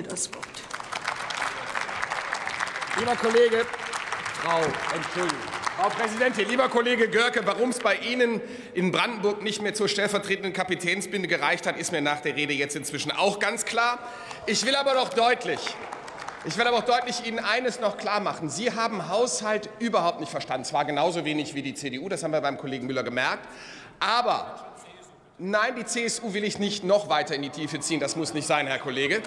das Wort. Lieber Kollege, Frau, Entschuldigung. Frau Präsidentin, lieber Kollege Görke, warum es bei Ihnen in Brandenburg nicht mehr zur stellvertretenden Kapitänsbinde gereicht hat, ist mir nach der Rede jetzt inzwischen auch ganz klar. Ich will aber doch deutlich, ich will aber auch deutlich Ihnen eines noch klar machen. Sie haben Haushalt überhaupt nicht verstanden. Zwar genauso wenig wie die CDU, das haben wir beim Kollegen Müller gemerkt. Aber nein, die CSU will ich nicht noch weiter in die Tiefe ziehen. Das muss nicht sein, Herr Kollege.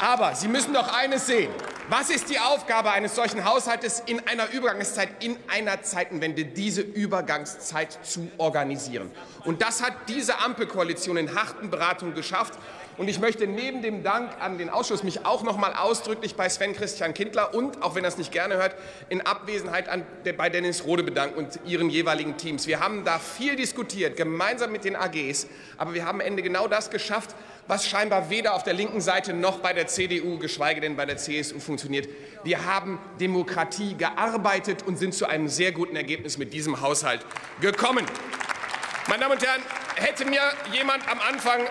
Aber Sie müssen doch eines sehen. Was ist die Aufgabe eines solchen Haushaltes in einer Übergangszeit, in einer Zeitenwende, diese Übergangszeit zu organisieren? Und das hat diese Ampelkoalition in harten Beratungen geschafft. Und ich möchte neben dem Dank an den Ausschuss mich auch noch mal ausdrücklich bei Sven Christian Kindler und, auch wenn er es nicht gerne hört, in Abwesenheit an, bei Dennis Rode bedanken und ihren jeweiligen Teams. Wir haben da viel diskutiert, gemeinsam mit den AGs, aber wir haben am Ende genau das geschafft, was scheinbar weder auf der linken Seite noch bei der CDU, geschweige denn bei der CSU funktioniert. Wir haben Demokratie gearbeitet und sind zu einem sehr guten Ergebnis mit diesem Haushalt gekommen. Meine Damen und Herren, hätte mir jemand am Anfang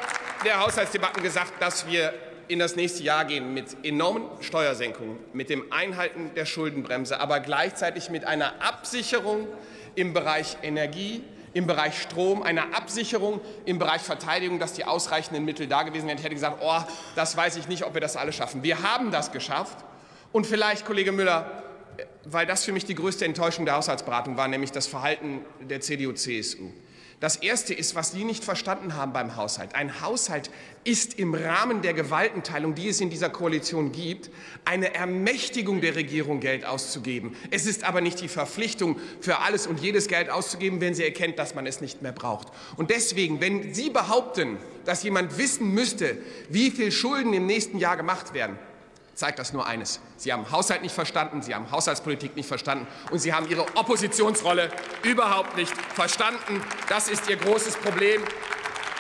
der Haushaltsdebatten gesagt, dass wir in das nächste Jahr gehen mit enormen Steuersenkungen, mit dem Einhalten der Schuldenbremse, aber gleichzeitig mit einer Absicherung im Bereich Energie, im Bereich Strom, einer Absicherung im Bereich Verteidigung, dass die ausreichenden Mittel da gewesen wären. Ich hätte gesagt, oh, das weiß ich nicht, ob wir das alle schaffen. Wir haben das geschafft. Und vielleicht, Kollege Müller, weil das für mich die größte Enttäuschung der Haushaltsberatung war, nämlich das Verhalten der CDU-CSU. Das Erste ist, was Sie nicht verstanden haben beim Haushalt. Ein Haushalt ist im Rahmen der Gewaltenteilung, die es in dieser Koalition gibt, eine Ermächtigung der Regierung, Geld auszugeben. Es ist aber nicht die Verpflichtung, für alles und jedes Geld auszugeben, wenn sie erkennt, dass man es nicht mehr braucht. Und deswegen, wenn Sie behaupten, dass jemand wissen müsste, wie viel Schulden im nächsten Jahr gemacht werden, zeigt das nur eines. Sie haben Haushalt nicht verstanden, Sie haben Haushaltspolitik nicht verstanden und Sie haben Ihre Oppositionsrolle überhaupt nicht verstanden. Das ist Ihr großes Problem.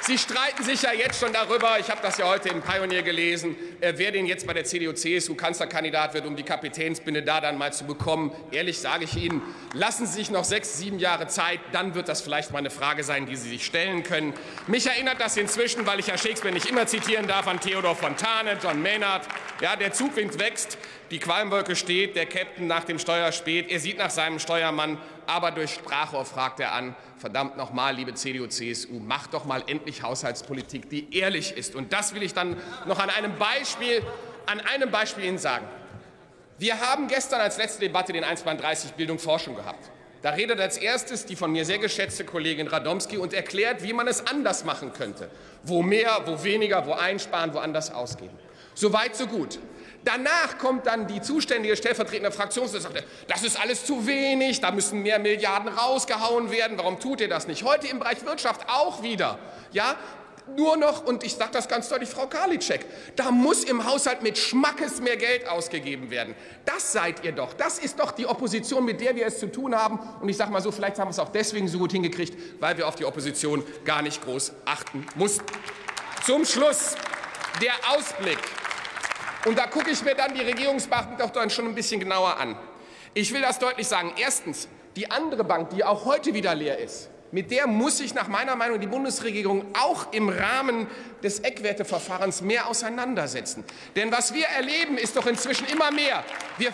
Sie streiten sich ja jetzt schon darüber, ich habe das ja heute im Pioneer gelesen, äh, wer denn jetzt bei der CDU-CSU Kanzlerkandidat wird, um die Kapitänsbinde da dann mal zu bekommen. Ehrlich sage ich Ihnen, lassen Sie sich noch sechs, sieben Jahre Zeit, dann wird das vielleicht mal eine Frage sein, die Sie sich stellen können. Mich erinnert das inzwischen, weil ich ja Shakespeare nicht immer zitieren darf, an Theodor Fontane, John Maynard. Ja, der Zugwind wächst, die Qualmwolke steht, der Captain nach dem Steuer spät, er sieht nach seinem Steuermann, aber durch Sprachrohr fragt er an, verdammt nochmal, liebe CDU, CSU, macht doch mal endlich Haushaltspolitik, die ehrlich ist. Und das will ich dann noch an einem Beispiel, an einem Beispiel Ihnen sagen. Wir haben gestern als letzte Debatte den 1,30 Bildung Forschung gehabt. Da redet als erstes die von mir sehr geschätzte Kollegin Radomski und erklärt, wie man es anders machen könnte. Wo mehr, wo weniger, wo einsparen, wo anders ausgeben. So weit, so gut. Danach kommt dann die zuständige stellvertretende Fraktionsvorsitzende das ist alles zu wenig, da müssen mehr Milliarden rausgehauen werden. Warum tut ihr das nicht? Heute im Bereich Wirtschaft auch wieder. Ja, nur noch, und ich sage das ganz deutlich, Frau Karliczek, da muss im Haushalt mit Schmackes mehr Geld ausgegeben werden. Das seid ihr doch. Das ist doch die Opposition, mit der wir es zu tun haben. Und ich sage mal so, vielleicht haben wir es auch deswegen so gut hingekriegt, weil wir auf die Opposition gar nicht groß achten mussten. Zum Schluss der Ausblick. Und da gucke ich mir dann die Regierungsbanken doch dann schon ein bisschen genauer an. Ich will das deutlich sagen. Erstens, die andere Bank, die auch heute wieder leer ist, mit der muss sich nach meiner Meinung die Bundesregierung auch im Rahmen des Eckwerteverfahrens mehr auseinandersetzen. Denn was wir erleben, ist doch inzwischen immer mehr. Wir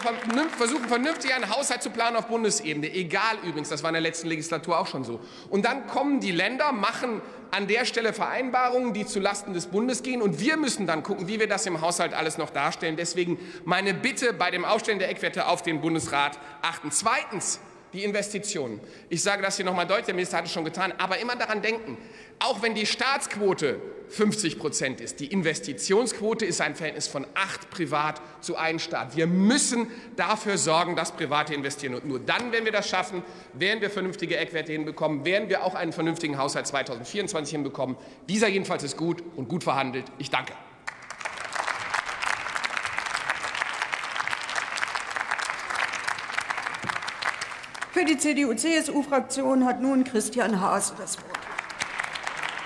versuchen vernünftig einen Haushalt zu planen auf Bundesebene. Egal übrigens, das war in der letzten Legislatur auch schon so. Und dann kommen die Länder, machen an der Stelle Vereinbarungen, die zulasten des Bundes gehen. Und wir müssen dann gucken, wie wir das im Haushalt alles noch darstellen. Deswegen meine Bitte bei dem Aufstellen der Eckwerte auf den Bundesrat achten. Zweitens, die Investitionen. Ich sage das hier nochmal deutlich, der Minister hat es schon getan, aber immer daran denken, auch wenn die Staatsquote 50 Prozent ist, die Investitionsquote ist ein Verhältnis von acht Privat zu einem Staat. Wir müssen dafür sorgen, dass Private investieren. Und nur dann, wenn wir das schaffen, werden wir vernünftige Eckwerte hinbekommen, werden wir auch einen vernünftigen Haushalt 2024 hinbekommen. Dieser jedenfalls ist gut und gut verhandelt. Ich danke. Für die CDU-CSU-Fraktion hat nun Christian Haas das Wort.